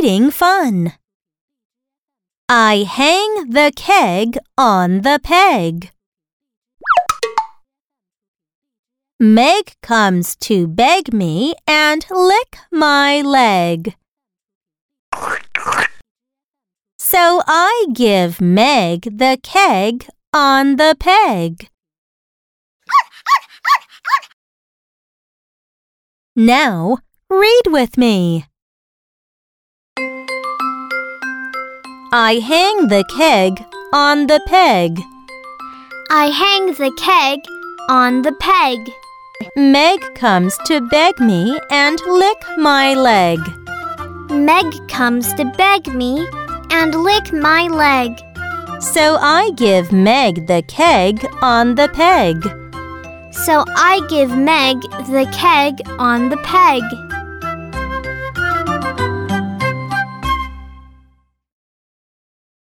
Making fun. I hang the keg on the peg. Meg comes to beg me and lick my leg. So I give Meg the keg on the peg. Now read with me. I hang the keg on the peg. I hang the keg on the peg. Meg comes to beg me and lick my leg. Meg comes to beg me and lick my leg. So I give Meg the keg on the peg. So I give Meg the keg on the peg.